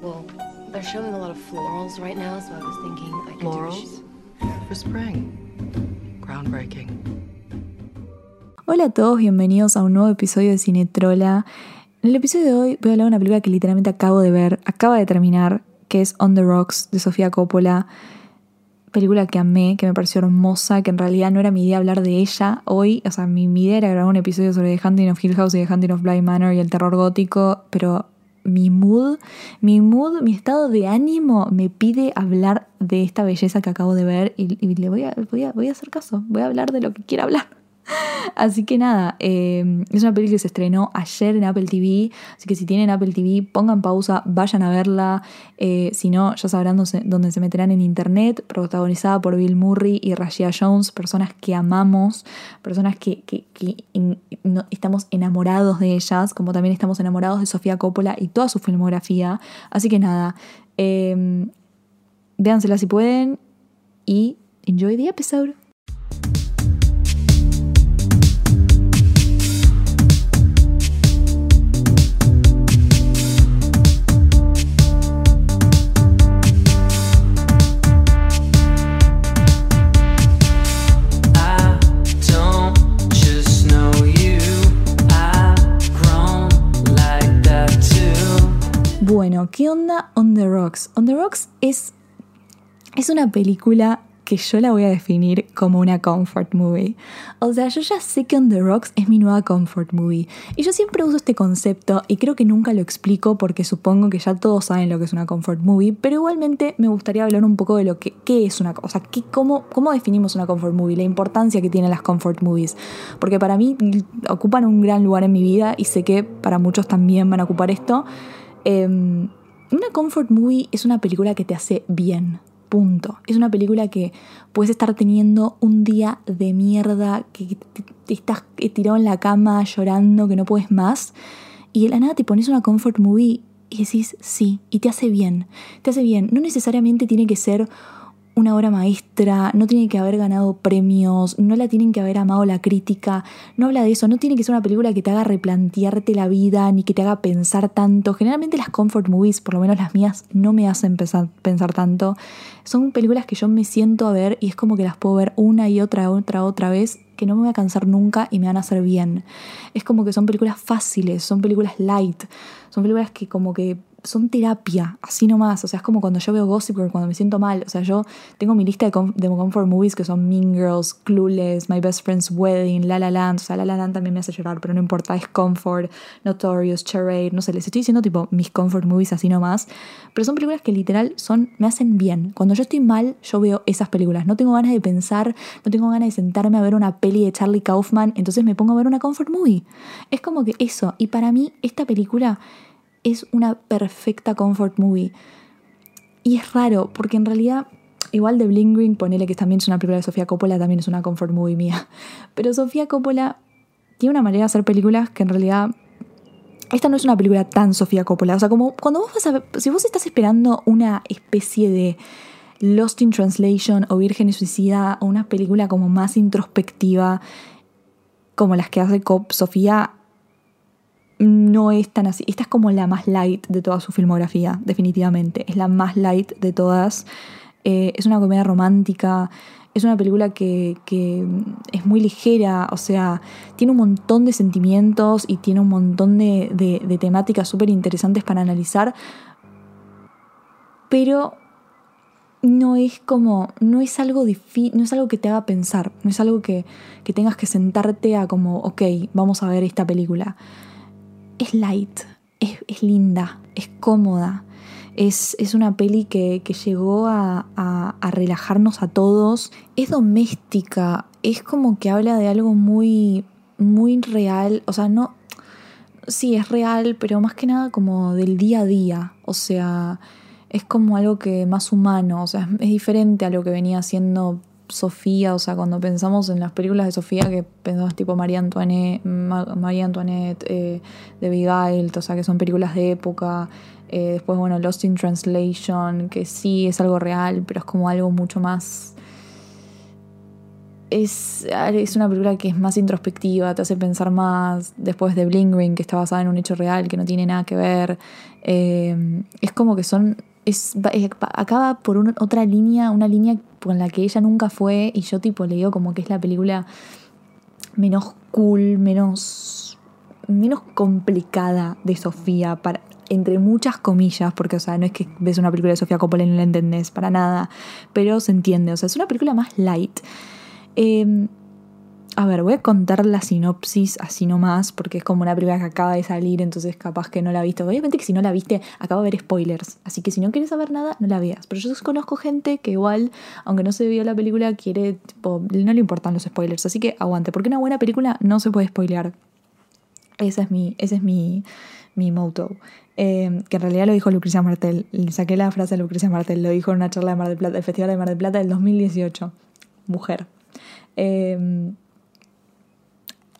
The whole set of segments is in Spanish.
Well, they're showing a lot of florals right now, so I was thinking I could Florals? For spring. Groundbreaking. Hola a todos, bienvenidos a un nuevo episodio de Cinetrola. En el episodio de hoy voy a hablar de una película que literalmente acabo de ver, acaba de terminar, que es On the Rocks de Sofía Coppola. Película que amé, que me pareció hermosa, que en realidad no era mi idea hablar de ella hoy. O sea, mi, mi idea era grabar un episodio sobre The Hunting of Hill House y The Hunting of Bly Manor y el terror gótico, pero mi mood, mi mood, mi estado de ánimo me pide hablar de esta belleza que acabo de ver y, le voy a, voy, a, voy a hacer caso, voy a hablar de lo que quiera hablar. Así que nada, eh, es una película que se estrenó ayer en Apple TV, así que si tienen Apple TV, pongan pausa, vayan a verla, eh, si no, ya sabrán dónde, dónde se meterán en internet, protagonizada por Bill Murray y Rashida Jones, personas que amamos, personas que, que, que estamos enamorados de ellas, como también estamos enamorados de Sofía Coppola y toda su filmografía, así que nada, eh, véansela si pueden y enjoy the episode. ¿Qué onda On the Rocks? On the Rocks es, es una película que yo la voy a definir como una comfort movie. O sea, yo ya sé que On the Rocks es mi nueva comfort movie. Y yo siempre uso este concepto y creo que nunca lo explico porque supongo que ya todos saben lo que es una comfort movie, pero igualmente me gustaría hablar un poco de lo que qué es una, o sea, qué, cómo, cómo definimos una comfort movie, la importancia que tienen las comfort movies. Porque para mí ocupan un gran lugar en mi vida y sé que para muchos también van a ocupar esto. Eh, una comfort movie es una película que te hace bien. Punto. Es una película que puedes estar teniendo un día de mierda, que te- estás tirado en la cama llorando, que no puedes más. Y de la nada te pones una comfort movie y decís sí, y te hace bien. Te hace bien. No necesariamente tiene que ser una obra maestra, no tiene que haber ganado premios, no la tienen que haber amado la crítica, no habla de eso, no tiene que ser una película que te haga replantearte la vida ni que te haga pensar tanto. Generalmente las comfort movies, por lo menos las mías, no me hacen pensar, pensar tanto. Son películas que yo me siento a ver y es como que las puedo ver una y otra, otra, otra vez, que no me voy a cansar nunca y me van a hacer bien. Es como que son películas fáciles, son películas light, son películas que como que son terapia, así nomás. O sea, es como cuando yo veo Gossip Girl, cuando me siento mal. O sea, yo tengo mi lista de, de comfort movies que son Mean Girls, Clueless, My Best Friend's Wedding, La La Land. O sea, La La Land también me hace llorar, pero no importa, es comfort, Notorious, Charade, no sé, les estoy diciendo tipo mis comfort movies así nomás. Pero son películas que literal son, me hacen bien. Cuando yo estoy mal, yo veo esas películas. No tengo ganas de pensar, no tengo ganas de sentarme a ver una peli de Charlie Kaufman, entonces me pongo a ver una comfort movie. Es como que eso. Y para mí, esta película es una perfecta comfort movie. Y es raro, porque en realidad, igual de Bling Ring, ponele que también es una película de Sofía Coppola, también es una comfort movie mía. Pero Sofía Coppola tiene una manera de hacer películas que en realidad. Esta no es una película tan Sofía Coppola. O sea, como cuando vos vas a. Si vos estás esperando una especie de Lost in Translation o Virgen y Suicida o una película como más introspectiva, como las que hace Cop Sofía, no es tan así. Esta es como la más light de toda su filmografía, definitivamente. Es la más light de todas. Eh, es una comedia romántica. Es una película que, es muy ligera, o sea, tiene un montón de sentimientos y tiene un montón de temáticas súper interesantes para analizar, pero no es como, no es algo difícil, no es algo que te haga pensar, no es algo que, que tengas que sentarte a como, ok, vamos a ver esta película es light, es, es linda, es cómoda. Es, es una peli que, que llegó a, a- relajarnos a todos. Es doméstica, es como que habla de algo muy, muy real. O sea, no. Sí, es real, pero más que nada como del día a día. O sea, es como algo que más humano. O sea, es, es diferente a lo que venía haciendo Sofía. O sea, cuando pensamos en las películas de Sofía, que pensamos tipo María Antoinette, Ma- María Antoinette eh, de Beguiled, o sea, que son películas de época. Eh, después, bueno, Lost in Translation, que sí es algo real, pero es como algo mucho más es, es una película que es más introspectiva, te hace pensar más después de Bling Ring, que está basada en un hecho real, que no tiene nada que ver. Eh, es como que son. Es, acaba por una- otra línea, una línea con la que ella nunca fue, y yo tipo le digo como que es la película menos cool, menos, menos complicada de Sofía, para, entre muchas comillas, porque o sea, no es que ves una película de Sofía Coppola y no la entendés para nada, pero se entiende, o sea, es una película más light. Eh, a ver, voy a contar la sinopsis así nomás, porque es como una película que acaba de salir, entonces capaz que no la viste. Obviamente que si no la viste, acabo de ver spoilers. Así que si no quieres saber nada, no la veas. Pero yo conozco gente que igual, aunque no se vio la película, quiere, tipo, no le importan los spoilers. Así que aguante, porque una buena película no se puede spoilear. Ese es mi, ese es mi, mi motto. Eh, que en realidad lo dijo Lucrecia Martel. Saqué la frase a Lucrecia Martel. Lo dijo en una charla de Mar del Plata, Festival de Mar del Plata del 2018. Mujer. Eh,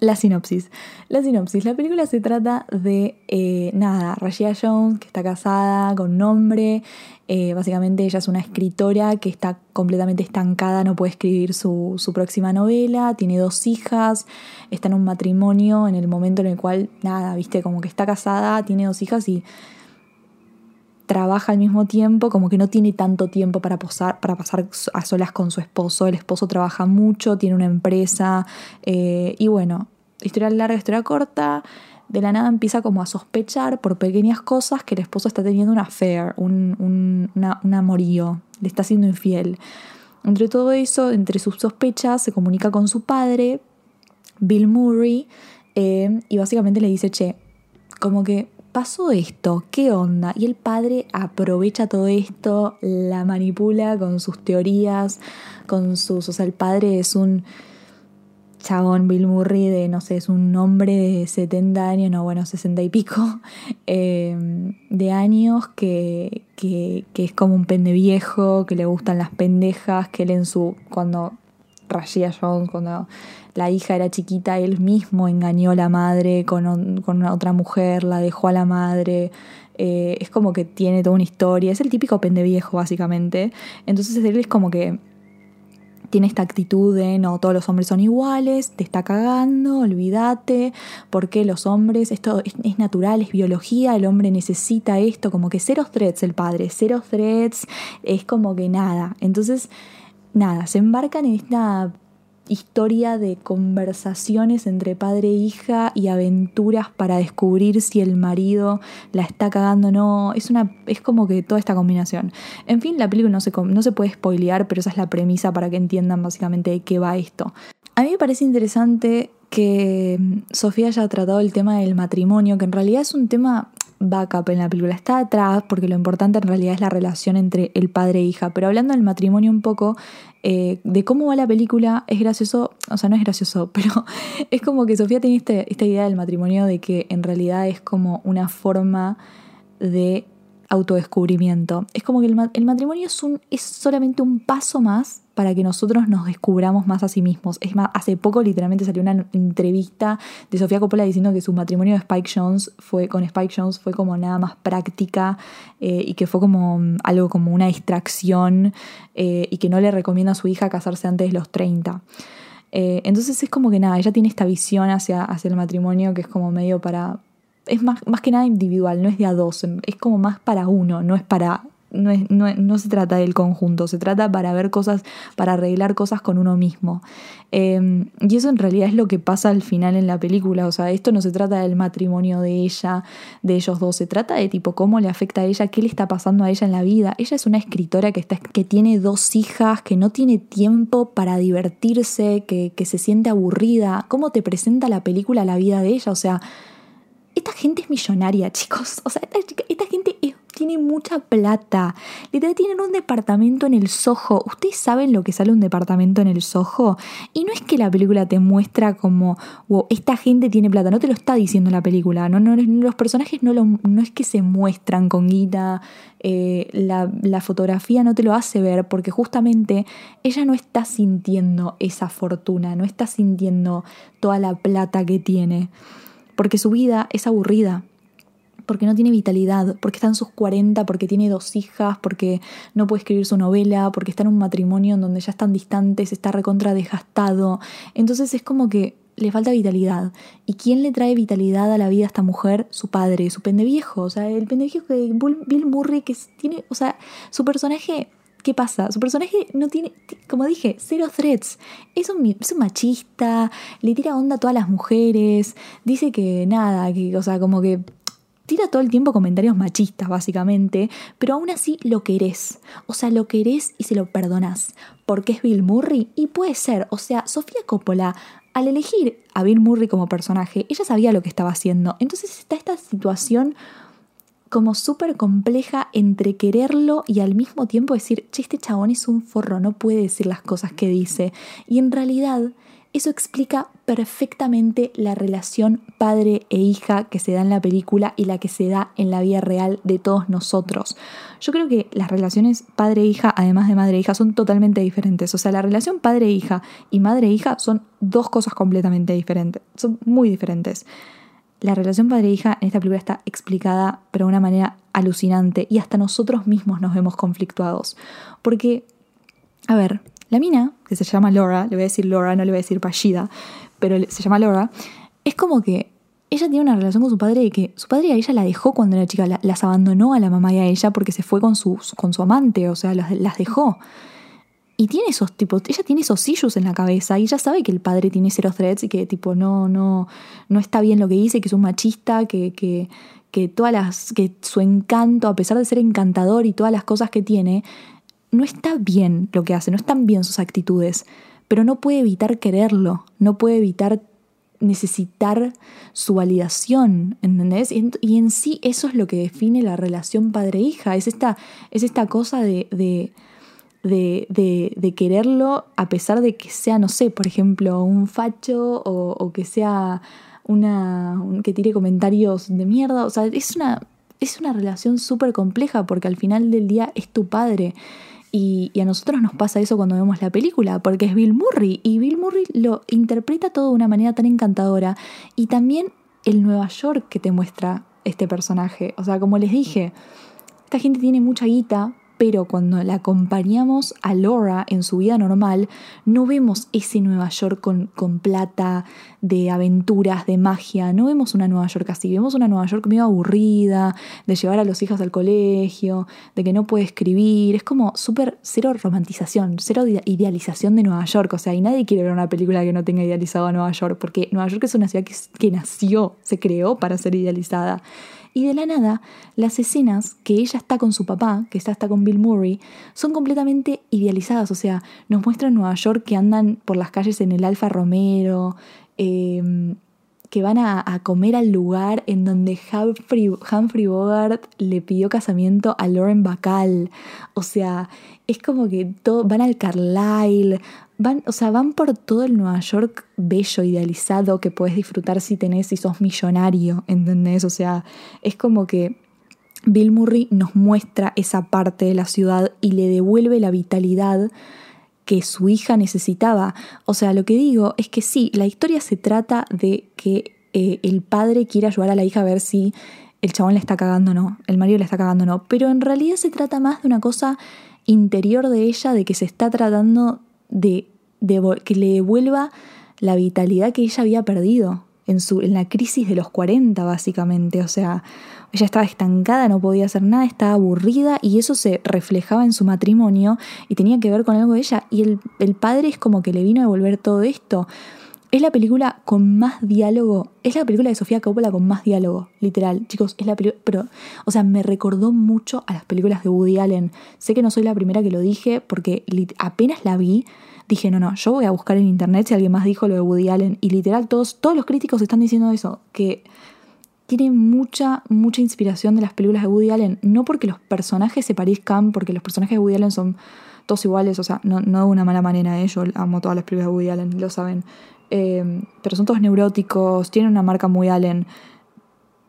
la sinopsis. La sinopsis. La película se trata de, eh, nada, Rashida Jones, que está casada con un hombre. Eh, básicamente ella es una escritora que está completamente estancada, no puede escribir su, su próxima novela, tiene dos hijas, está en un matrimonio en el momento en el cual, nada, viste, como que está casada, tiene dos hijas y trabaja al mismo tiempo, como que no tiene tanto tiempo para, para pasar a solas con su esposo. El esposo trabaja mucho, tiene una empresa eh, y bueno, historia larga, historia corta. De la nada empieza como a sospechar por pequeñas cosas que el esposo está teniendo una affair, un, un, una, un amorío, le está siendo infiel. Entre todo eso, entre sus sospechas, se comunica con su padre, Bill Murray, eh, y básicamente le dice, che, como que pasó esto, ¿qué onda? Y el padre aprovecha todo esto, la manipula con sus teorías, con sus... O sea, el padre es un chabón Bill Murray de, no sé, es un hombre de 70 años, no, bueno, 60 y pico, eh, de años que, que, que es como un pende viejo, que le gustan las pendejas, que él en su... cuando Rashida Jones, cuando la hija era chiquita, él mismo engañó a la madre con, con otra mujer, la dejó a la madre. Eh, es como que tiene toda una historia. Es el típico pende viejo, básicamente. Entonces él es como que tiene esta actitud de no, todos los hombres son iguales, te está cagando, olvídate, porque los hombres, esto es, es, natural, es biología, el hombre necesita esto, como que cero threats el padre, cero threats, es como que nada. Entonces, nada, se embarcan en esta historia de conversaciones entre padre e hija y aventuras para descubrir si el marido la está cagando o no. Es, una, es como que toda esta combinación. En fin, la película no se, no se puede spoilear, pero esa es la premisa para que entiendan básicamente de qué va esto. A mí me parece interesante que Sofía haya tratado el tema del matrimonio, que en realidad es un tema backup en la película. Está atrás porque lo importante en realidad es la relación entre el padre e hija. Pero hablando del matrimonio un poco, eh, de cómo va la película, es gracioso, o sea, no es gracioso, pero es como que Sofía tiene este, esta idea del matrimonio de que en realidad es como una forma de autodescubrimiento. Es como que el, el matrimonio es, un, es solamente un paso más para que nosotros nos descubramos más a sí mismos. Es más, hace poco literalmente salió una entrevista de Sofía Coppola diciendo que su matrimonio de Spike Jones fue, con Spike Jones fue como nada más práctica eh, y que fue como algo como una distracción eh, y que no le recomienda a su hija casarse antes de los 30. Eh, entonces es como que nada, ella tiene esta visión hacia, hacia el matrimonio que es como medio para... Es más, más que nada individual, no es de a dos, es como más para uno, no es para no, es, no, no, se trata del conjunto, se trata para ver cosas, para arreglar cosas con uno mismo. Eh, y eso en realidad es lo que pasa al final en la película, o sea, esto no se trata del matrimonio de ella, de ellos dos, se trata de tipo cómo le afecta a ella, qué le está pasando a ella en la vida. Ella es una escritora que, está, que tiene dos hijas, que no tiene tiempo para divertirse, que, que se siente aburrida. ¿Cómo te presenta la película la vida de ella? O sea, esta gente es millonaria, chicos. O sea, esta, esta gente es tiene mucha plata. Literal tienen un departamento en el Soho. ¿Ustedes saben lo que sale un departamento en el Soho? Y no es que la película te muestra como, esta gente tiene plata. No te lo está diciendo la película. No, no, los personajes no, lo, no es que se muestran con guita. Eh, la fotografía no te lo hace ver porque justamente ella no está sintiendo esa fortuna, no está sintiendo toda la plata que tiene. Porque su vida es aburrida porque no tiene vitalidad, porque está en sus 40, porque tiene dos hijas, porque no puede escribir su novela, porque está en un matrimonio en donde ya están distantes, está recontra desgastado. Entonces es como que le falta vitalidad. ¿Y quién le trae vitalidad a la vida a esta mujer? Su padre, su pendeviejo. O sea, el pendeviejo de Bill Murray que tiene, o sea, su personaje ¿Qué pasa? Su personaje no tiene, como dije, cero threats. Es un, es un, machista, le tira onda a todas las mujeres, dice que nada, que, o sea, como que tira todo el tiempo comentarios machistas, básicamente, pero aún así lo querés. O sea, lo querés y se lo perdonás. Porque es Bill Murray y puede ser. O sea, Sofía Coppola, al elegir a Bill Murray como personaje, ella sabía lo que estaba haciendo. Entonces está esta situación como súper compleja entre quererlo y al mismo tiempo decir, che, este chabón es un forro, no puede decir las cosas que dice. Y en realidad eso explica perfectamente la relación padre e hija que se da en la película y la que se da en la vida real de todos nosotros. Yo creo que las relaciones padre e hija, además de madre e hija, son totalmente diferentes. O sea, la relación padre e hija y madre e hija son dos cosas completamente diferentes. Son muy diferentes. La relación padre-hija en esta película está explicada pero de una manera alucinante y hasta nosotros mismos nos vemos conflictuados. Porque, a ver, la mina, que se llama Laura, le voy a decir Laura, no le voy a decir Pashida, pero se llama Laura, es como que ella tiene una relación con su padre y que su padre a ella la dejó cuando era chica, las abandonó a la mamá y a ella porque se fue con su, con su amante, o sea, las, las dejó. Y tiene esos tipos, ella tiene esos issues en la cabeza y ella sabe que el padre tiene cero threats y que tipo no, no, no está bien lo que dice, que es un machista, que, que, que todas las, que su encanto, a pesar de ser encantador y todas las cosas que tiene, no está bien lo que hace, no están bien sus actitudes, pero no puede evitar quererlo, no puede evitar necesitar su validación, ¿entendés? Y en, sí eso es lo que define la relación padre-hija, es esta, es esta cosa de de, de, quererlo a pesar de que sea, no sé, por ejemplo, un facho o, que sea una. que tire comentarios de mierda. O sea, es una, es una relación súper compleja porque al final del día es tu padre. Y, a nosotros nos pasa eso cuando vemos la película, porque es Bill Murray. Y Bill Murray lo interpreta todo de una manera tan encantadora. Y también el Nueva York que te muestra este personaje. O sea, como les dije, esta gente tiene mucha guita, pero cuando la acompañamos a Laura en su vida normal, no vemos ese Nueva York con, plata, de aventuras, de magia, no vemos una Nueva York así, vemos una Nueva York medio aburrida, de llevar a los hijos al colegio, de que no puede escribir, es como súper cero romantización, cero idealización de Nueva York, o sea, y nadie quiere ver una película que no tenga idealizado a Nueva York, porque Nueva York es una ciudad que, que nació, se creó para ser idealizada. Y de la nada, las escenas que ella está con su papá, que está, está con Bill Murray, son completamente idealizadas. O sea, nos muestran Nueva York que andan por las calles en el Alfa Romero, em, que van a, comer al lugar en donde Humphrey, Humphrey Bogart le pidió casamiento a Lauren Bacall. O sea, es como que van al Carlisle, van, o sea, van por todo el Nueva York bello, idealizado, que puedes disfrutar si tenés, si sos millonario, ¿entendés? O sea, es como que Bill Murray nos muestra esa parte de la ciudad y le devuelve la vitalidad que su hija necesitaba. O sea, lo que digo es que sí, la historia se trata de que eh, el padre quiere ayudar a la hija a ver si el chabón le está cagando o no, el marido le está cagando o no, pero en realidad se trata más de una cosa interior de ella, de que se está tratando de, que le devuelva la vitalidad que ella había perdido en, su, en la crisis de los 40, básicamente. O sea, ella estaba estancada, no podía hacer nada, estaba aburrida y eso se reflejaba en su matrimonio y tenía que ver con algo de ella. Y el, el padre es como que le vino a devolver todo esto. Es la película con más diálogo. Es la película de Sofía Coppola con más diálogo, literal. Chicos, es la película. Pero, o sea, me recordó mucho a las películas de Woody Allen. Sé que no soy la primera que lo dije, porque apenas la vi, dije, no, no, yo voy a buscar en internet si alguien más dijo lo de Woody Allen. Y literal, todos, todos los críticos están diciendo eso. Que tiene mucha, mucha inspiración de las películas de Woody Allen. No porque los personajes se parezcan, porque los personajes de Woody Allen son todos iguales, o sea, no, no de una mala manera, ¿eh? yo amo todas las películas de Woody Allen, lo saben. Em, pero son todos neuróticos, tienen una marca muy Allen.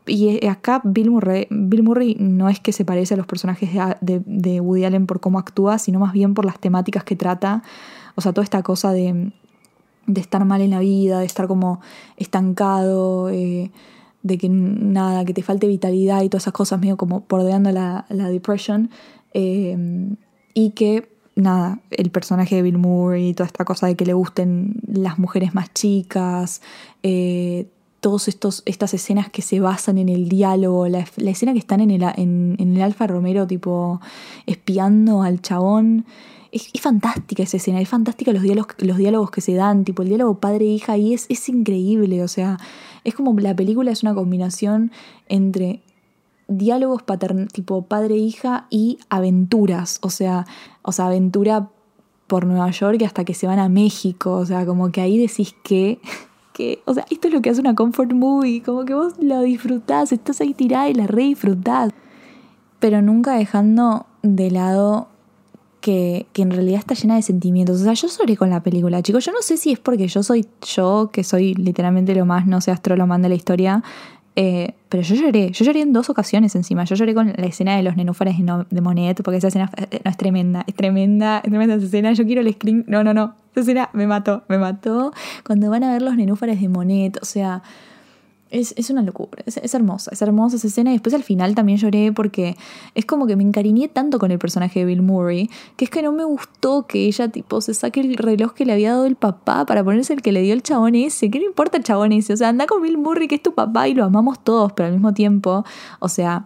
Y acá Bill Murray, Bill Murray no es que se parece a los personajes de, Woody Allen por cómo actúa, sino más bien por las temáticas que trata. O sea, toda esta cosa de, estar mal en la vida, de estar como estancado, eh, de que nada, que te falte vitalidad y todas esas cosas, medio como bordeando la, la depression. eh, y que nada, el personaje de Bill Murray toda esta cosa de que le gusten las mujeres más chicas, eh, todas estas escenas que se basan en el diálogo, la, la escena que están en el, en, el Alfa Romero tipo espiando al chabón. Es, es fantástica esa escena, es fantástica los diálogos, los diálogos que se dan, tipo el diálogo padre-hija, y es, es increíble, o sea, es como la película es una combinación entre diálogos patern tipo padre-hija y aventuras, o sea, o sea, aventura por Nueva York hasta que se van a México, o sea, como que ahí decís que, o sea, esto es lo que hace una comfort movie, como que vos lo disfrutás, estás ahí tirada y la re disfrutás, pero nunca dejando de lado que, que, en realidad está llena de sentimientos. O sea, yo lloré con la película, chicos. Yo no sé si es porque yo soy yo, que soy literalmente lo más, no sé, astrolomán de la historia. Eh, pero yo lloré, yo lloré en dos ocasiones encima. Yo lloré con la escena de los nenúfares de, Monet, porque esa escena no, es tremenda, es tremenda, es tremenda esa escena. Yo quiero el screen. No, no, no. Esa escena me mató, me mató. Cuando van a ver los nenúfares de Monet, o sea. Es, es, una locura, es, es, hermosa, es hermosa esa escena. Y después al final también lloré porque es como que me encariñé tanto con el personaje de Bill Murray que es que no me gustó que ella tipo se saque el reloj que le había dado el papá para ponerse el que le dio el chabón ese. ¿Qué le importa el chabón ese? O sea, anda con Bill Murray que es tu papá y lo amamos todos, pero al mismo tiempo, o sea,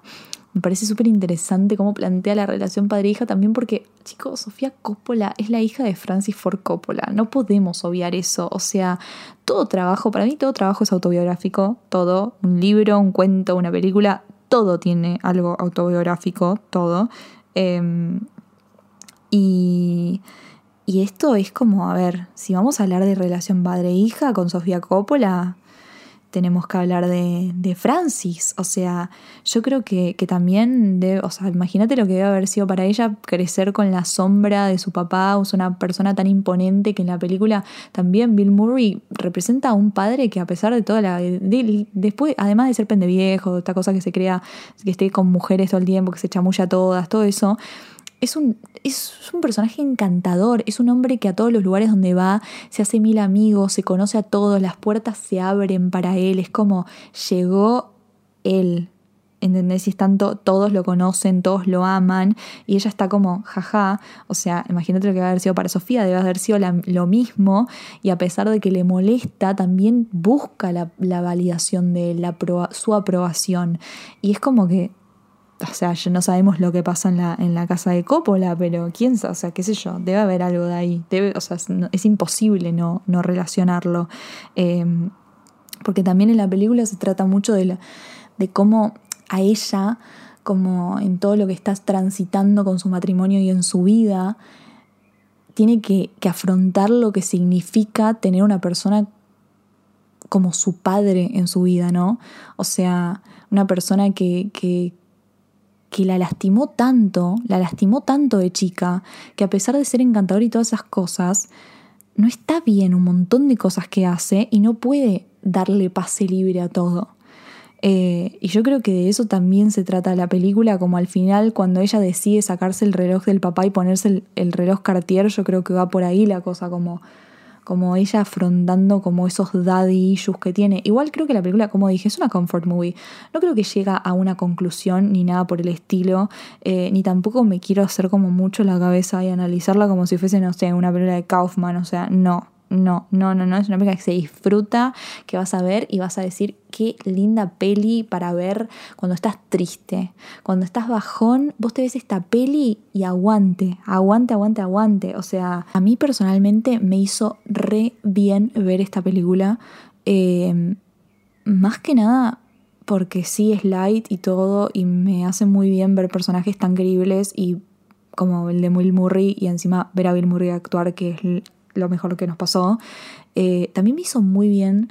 me parece súper interesante cómo plantea la relación padre-hija también porque, chicos, Sofía Coppola es la hija de Francis Ford Coppola. No podemos obviar eso. O sea, todo trabajo, para mí todo trabajo es autobiográfico. Todo, un libro, un cuento, una película, todo tiene algo autobiográfico, todo. Eh, y, y esto es como, a ver, si vamos a hablar de relación padre-hija con Sofía Coppola, tenemos que hablar de, de, Francis. O sea, yo creo que, que también, debe, o sea, imagínate lo que debe haber sido para ella crecer con la sombra de su papá, o una persona tan imponente que en la película también Bill Murray representa a un padre que a pesar de toda la... De, después, además de ser pendeviejo, esta cosa que se crea, que esté con mujeres todo el tiempo, que se chamulla todas, todo eso, es un, es un personaje encantador, es un hombre que a todos los lugares donde va se hace mil amigos, se conoce a todos, las puertas se abren para él, es como llegó él, ¿entendés? Y es tanto, todos lo conocen, todos lo aman, y ella está como, jaja, o sea, imagínate lo que va a haber sido para Sofía, debe haber sido lo mismo, y a pesar de que le molesta, también busca la, la validación de él, la, su aprobación, y es como que o sea, no sabemos lo que pasa en la, en la casa de Coppola, pero quién sabe, o sea, qué sé yo, debe haber algo de ahí. Debe, o sea, es imposible no, no relacionarlo. Eh, porque también en la película se trata mucho de, de cómo a ella, como en todo lo que estás transitando con su matrimonio y en su vida, tiene que, que afrontar lo que significa tener una persona como su padre en su vida, ¿no? O sea, una persona que, que la lastimó tanto, la lastimó tanto de chica, que a pesar de ser encantador y todas esas cosas, no está bien un montón de cosas que hace y no puede darle pase libre a todo. Eh, y yo creo que de eso también se trata la película, como al final cuando ella decide sacarse el reloj del papá y ponerse el, el reloj Cartier, yo creo que va por ahí la cosa, como como ella afrontando como esos daddy issues que tiene. Igual creo que la película, como dije, es una comfort movie. No creo que llega a una conclusión ni nada por el estilo, eh, ni tampoco me quiero hacer como mucho la cabeza y analizarla como si fuese, no sé, una película de Kaufman, o sea, no. No, no, no, no, es una película que se disfruta, que vas a ver y vas a decir qué linda peli para ver cuando estás triste. Cuando estás bajón, vos te ves esta peli y aguante, aguante, aguante, aguante. O sea, a mí personalmente me hizo re bien ver esta película. Eh, más que nada porque sí es light y todo y me hace muy bien ver personajes tan creíbles y como el de Bill Murray y encima ver a Bill Murray actuar que es lo mejor que nos pasó. Eh, también me hizo muy bien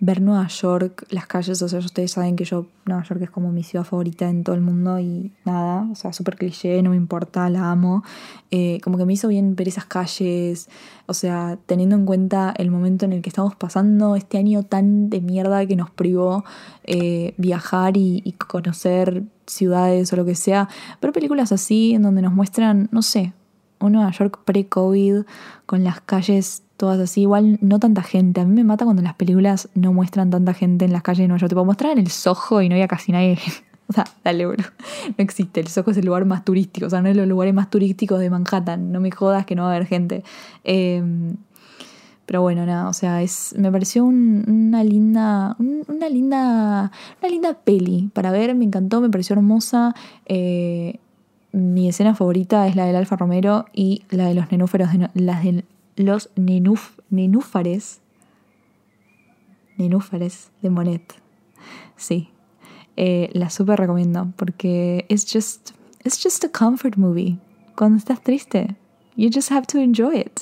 ver Nueva York, las calles, o sea, ustedes saben que yo, Nueva York es como mi ciudad favorita en todo el mundo y nada, o sea, súper cliché, no me importa, la amo. Eh, como que me hizo bien ver esas calles, o sea, teniendo en cuenta el momento en el que estamos pasando, este año tan de mierda que nos privó eh, viajar y, y conocer ciudades o lo que sea, pero películas así en donde nos muestran, no sé, un Nueva York pre-COVID con las calles todas así, igual no tanta gente. A mí me mata cuando las películas no muestran tanta gente en las calles de Nueva York. Tipo, mostraban el Soho y no había casi nadie. O sea, dale, bro. No existe. El Soho es el lugar más turístico. O sea, no es los lugares más turísticos de Manhattan. No me jodas que no va a haber gente. Eh, pero bueno, nada, o sea, es, me pareció un- una linda, un- una linda, una linda peli para ver, me encantó, me pareció hermosa. Eh, mi escena favorita es la del Alfa Romero y la de los nenúfares, de, las de los nenúf, nenúfares, nenúfares de Monet. Sí, Eh, la súper recomiendo porque it's just, it's just a comfort movie. Cuando estás triste, you just have to enjoy it.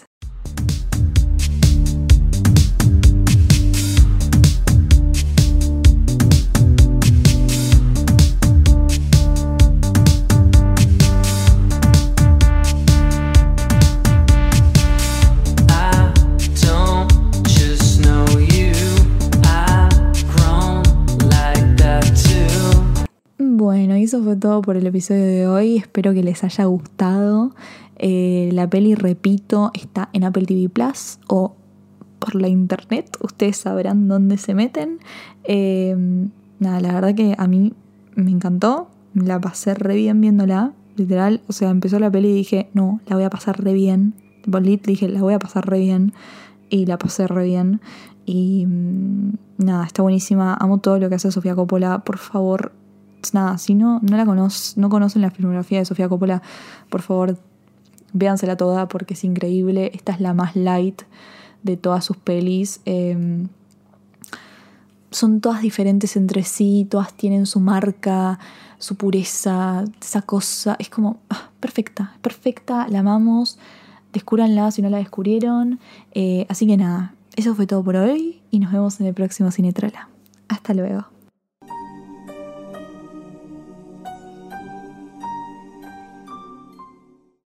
Fue todo por el episodio de hoy. Espero que les haya gustado. Eh, la peli, repito, está en Apple TV Plus o por la internet. Ustedes sabrán dónde se meten. Eh, nada, la verdad que a mí me encantó. La pasé re bien viéndola. Literal, o sea, empezó la peli y dije, no, la voy a pasar re bien. Tipo, lit, dije, la voy a pasar re bien. Y la pasé re bien. Y mm, nada, está buenísima. Amo todo lo que hace Sofía Coppola. Por favor, nada, si no, no la conocen, no conocen la filmografía de Sofía Coppola, por favor, véansela toda porque es increíble. Esta es la más light de todas sus pelis. Eh, son todas diferentes entre sí, todas tienen su marca, su pureza, esa cosa. Es como ah, perfecta, perfecta, la amamos. Descúbranla si no la descubrieron. Eh, así que nada, eso fue todo por hoy y nos vemos en el próximo Cinetrola. Hasta luego.